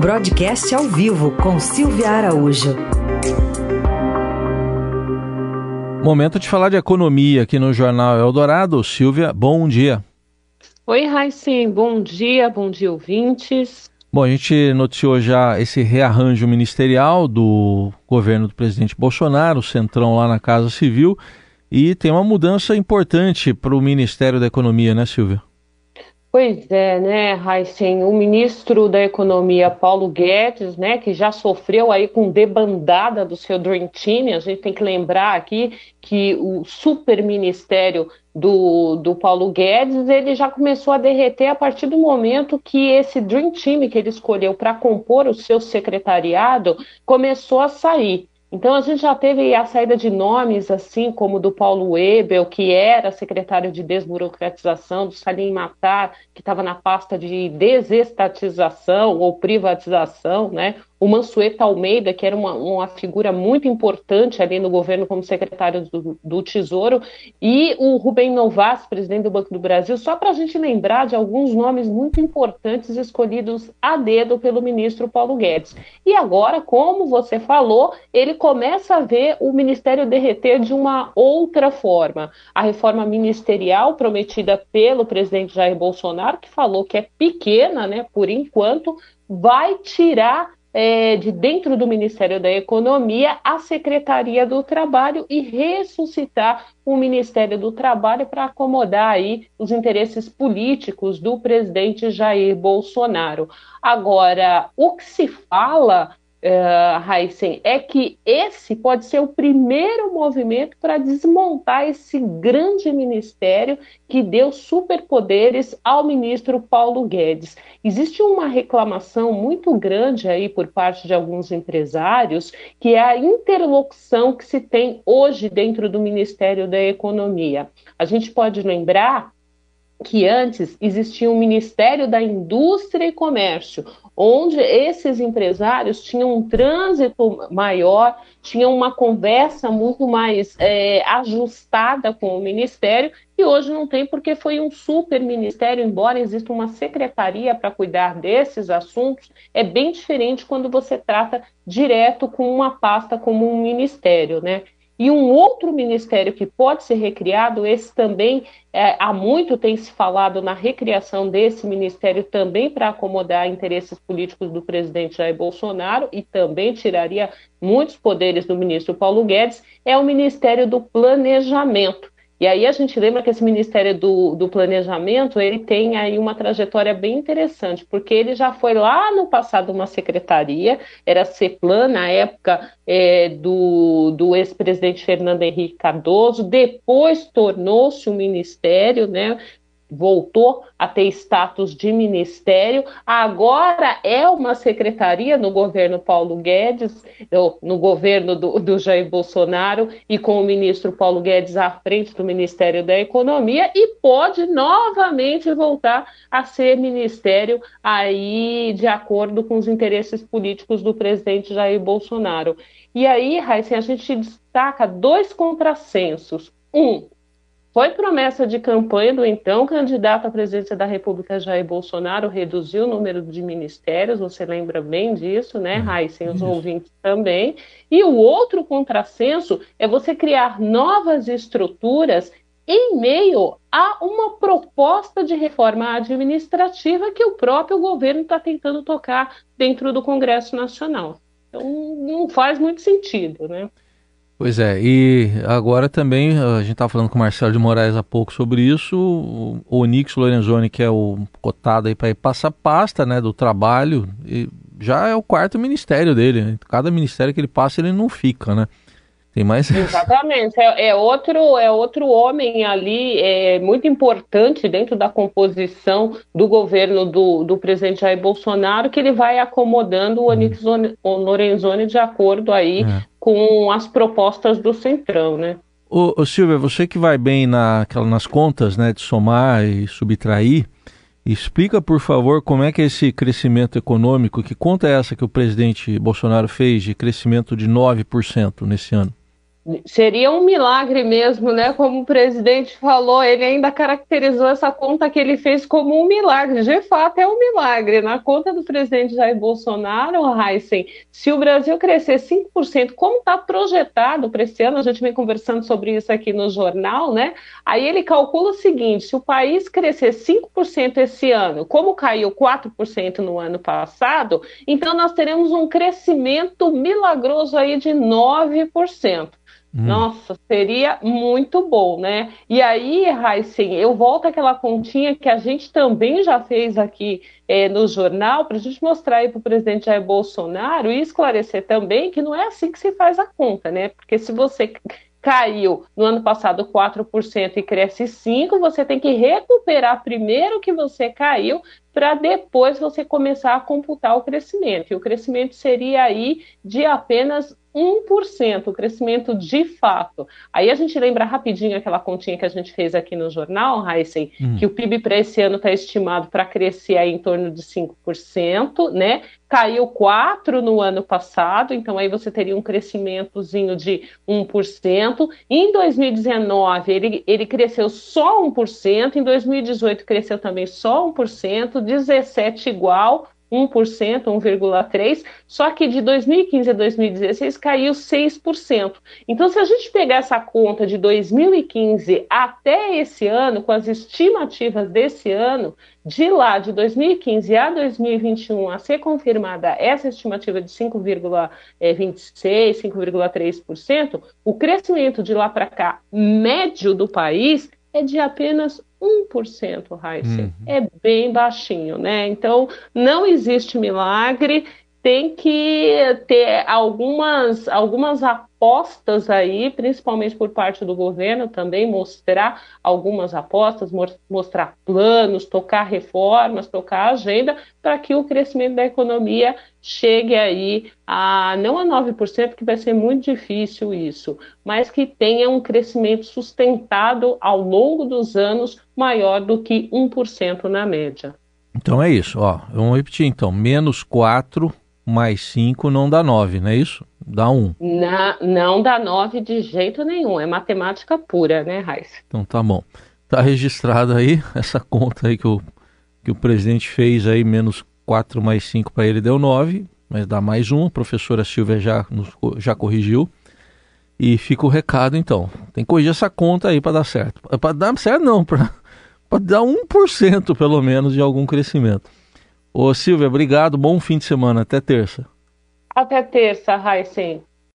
Broadcast ao vivo com Silvia Araújo. Momento de falar de economia aqui no Jornal Eldorado. Silvia, bom dia. Oi, Raicem, bom dia, bom dia, ouvintes. Bom, a gente noticiou já esse rearranjo ministerial do governo do presidente Bolsonaro, o Centrão lá na Casa Civil, e tem uma mudança importante para o Ministério da Economia, né, Silvia? Pois é, né, Heisen, o ministro da Economia, Paulo Guedes, né, que já sofreu aí com debandada do seu Dream Team, a gente tem que lembrar aqui que o super ministério do, do Paulo Guedes, ele já começou a derreter a partir do momento que esse Dream Team que ele escolheu para compor o seu secretariado começou a sair. Então a gente já teve a saída de nomes assim como do Paulo Webel, que era secretário de desburocratização, do Salim Matar, que estava na pasta de desestatização ou privatização, né? O Mansueto Almeida, que era uma, uma, figura muito importante ali no governo como secretário do, do Tesouro, e o Rubem Novas, presidente do Banco do Brasil, só para a gente lembrar de alguns nomes muito importantes escolhidos a dedo pelo ministro Paulo Guedes. E agora, como você falou, ele começa a ver o ministério derreter de uma outra forma. A reforma ministerial prometida pelo presidente Jair Bolsonaro, que falou que é pequena, né, por enquanto, vai tirar é, de dentro do Ministério da Economia a Secretaria do Trabalho e ressuscitar o Ministério do Trabalho para acomodar aí os interesses políticos do presidente Jair Bolsonaro. Agora, o que se fala uh, é que esse pode ser o primeiro movimento para desmontar esse grande ministério que deu superpoderes ao ministro Paulo Guedes. Existe uma reclamação muito grande aí por parte de alguns empresários, que é a interlocução que se tem hoje dentro do Ministério da Economia. A gente pode lembrar que antes existia um Ministério da Indústria e Comércio, onde esses empresários tinham um trânsito maior, tinham uma conversa muito mais é, ajustada com o Ministério, e hoje não tem porque foi um super ministério, embora exista uma secretaria para cuidar desses assuntos, é bem diferente quando você trata direto com uma pasta como um ministério, né? E um outro ministério que pode ser recriado, esse também, é, há muito tem se falado na recriação desse ministério também para acomodar interesses políticos do presidente Jair Bolsonaro e também tiraria muitos poderes do ministro Paulo Guedes, é o Ministério do Planejamento. E aí a gente lembra que esse Ministério do, do, Planejamento, ele tem aí uma trajetória bem interessante, porque ele já foi lá no passado uma secretaria, era CEPLAN, na época é, do, do ex-presidente Fernando Henrique Cardoso, depois tornou-se um ministério, né, voltou a ter status de ministério, agora é uma secretaria no governo Paulo Guedes, no governo do, do, Jair Bolsonaro, e com o ministro Paulo Guedes à frente do Ministério da Economia, e pode novamente voltar a ser ministério aí de acordo com os interesses políticos do presidente Jair Bolsonaro. E aí, Raíssa, a gente destaca dois contrassensos. Um, foi promessa de campanha do então candidato à presidência da República, Jair Bolsonaro, reduzir o número de ministérios, você lembra bem disso, né, Raíssen, os ouvintes também. E o outro contrassenso é você criar novas estruturas em meio a uma proposta de reforma administrativa que o próprio governo está tentando tocar dentro do Congresso Nacional. Então, não faz muito sentido, né? Pois é, e agora também, a gente estava falando com o Marcelo de Moraes há pouco sobre isso, o Onix Lorenzoni, que é o cotado aí para ir passar pasta né, do trabalho, já é o quarto ministério dele, né? cada ministério que ele passa ele não fica, né? Tem mais. Exatamente. É, é, outro, é outro homem ali é, muito importante dentro da composição do governo do, do presidente Jair Bolsonaro, que ele vai acomodando o Onix hum. Lorenzoni de acordo aí é. com as propostas do Centrão, né? Ô, ô Silvia, você que vai bem na, nas contas né, de somar e subtrair, explica, por favor, como é que é esse crescimento econômico, que conta é essa que o presidente Bolsonaro fez de crescimento de 9% nesse ano? Seria um milagre mesmo, né? Como o presidente falou, ele ainda caracterizou essa conta que ele fez como um milagre. De fato, é um milagre. Na conta do presidente Jair Bolsonaro, Heisen, se o Brasil crescer 5%, como está projetado para esse ano, a gente vem conversando sobre isso aqui no jornal, né? Aí ele calcula o seguinte: se o país crescer 5% esse ano, como caiu 4% no ano passado, então nós teremos um crescimento milagroso aí de 9%. Hum. Nossa, seria muito bom, né? E aí, Heisen, eu volto àquela continha que a gente também já fez aqui é, no jornal, para a gente mostrar aí para o presidente Jair Bolsonaro e esclarecer também que não é assim que se faz a conta, né? Porque se você caiu no ano passado 4% e cresce 5%, você tem que recuperar primeiro o que você caiu para depois você começar a computar o crescimento. E o crescimento seria aí de apenas 1%, o crescimento de fato. Aí a gente lembra rapidinho aquela continha que a gente fez aqui no jornal, Heisen, hum. que o PIB para esse ano está estimado para crescer aí em torno de 5%, né? Caiu 4% no ano passado, então aí você teria um crescimentozinho de 1%. Em 2019, ele, ele cresceu só 1%, em 2018 cresceu também só 1%, 17 igual, 1%, 1,3%, só que de 2015 a 2016 caiu 6%. Então, se a gente pegar essa conta de 2015 até esse ano, com as estimativas desse ano, de lá de 2015 a 2021 a ser confirmada essa estimativa de 5,26%, 5,3%, o crescimento de lá para cá médio do país é de apenas 1%, Heisen. Uhum. É bem baixinho, né? Então, não existe milagre, tem que ter algumas, algumas apostas aí, principalmente por parte do governo também, mostrar algumas apostas, mostrar planos, tocar reformas, tocar agenda, para que o crescimento da economia chegue aí a não a 9%, porque vai ser muito difícil isso, mas que tenha um crescimento sustentado ao longo dos anos maior do que 1% na média. Então é isso, ó. Vamos repetir então, menos 4 mais 5 não dá 9, não é isso? Dá 1. Na, não dá 9 de jeito nenhum, é matemática pura, né, Raiz? Então tá bom. Tá registrada aí essa conta aí que o, que o presidente fez aí, menos 4 mais 5 para ele deu 9, mas dá mais 1, a professora Silvia já, já corrigiu. E fica o recado então, tem que corrigir essa conta aí para dar certo. Para dar certo não, para dar 1% pelo menos de algum crescimento. Ô Silvia, obrigado, bom fim de semana, até terça. Até terça, Raicen.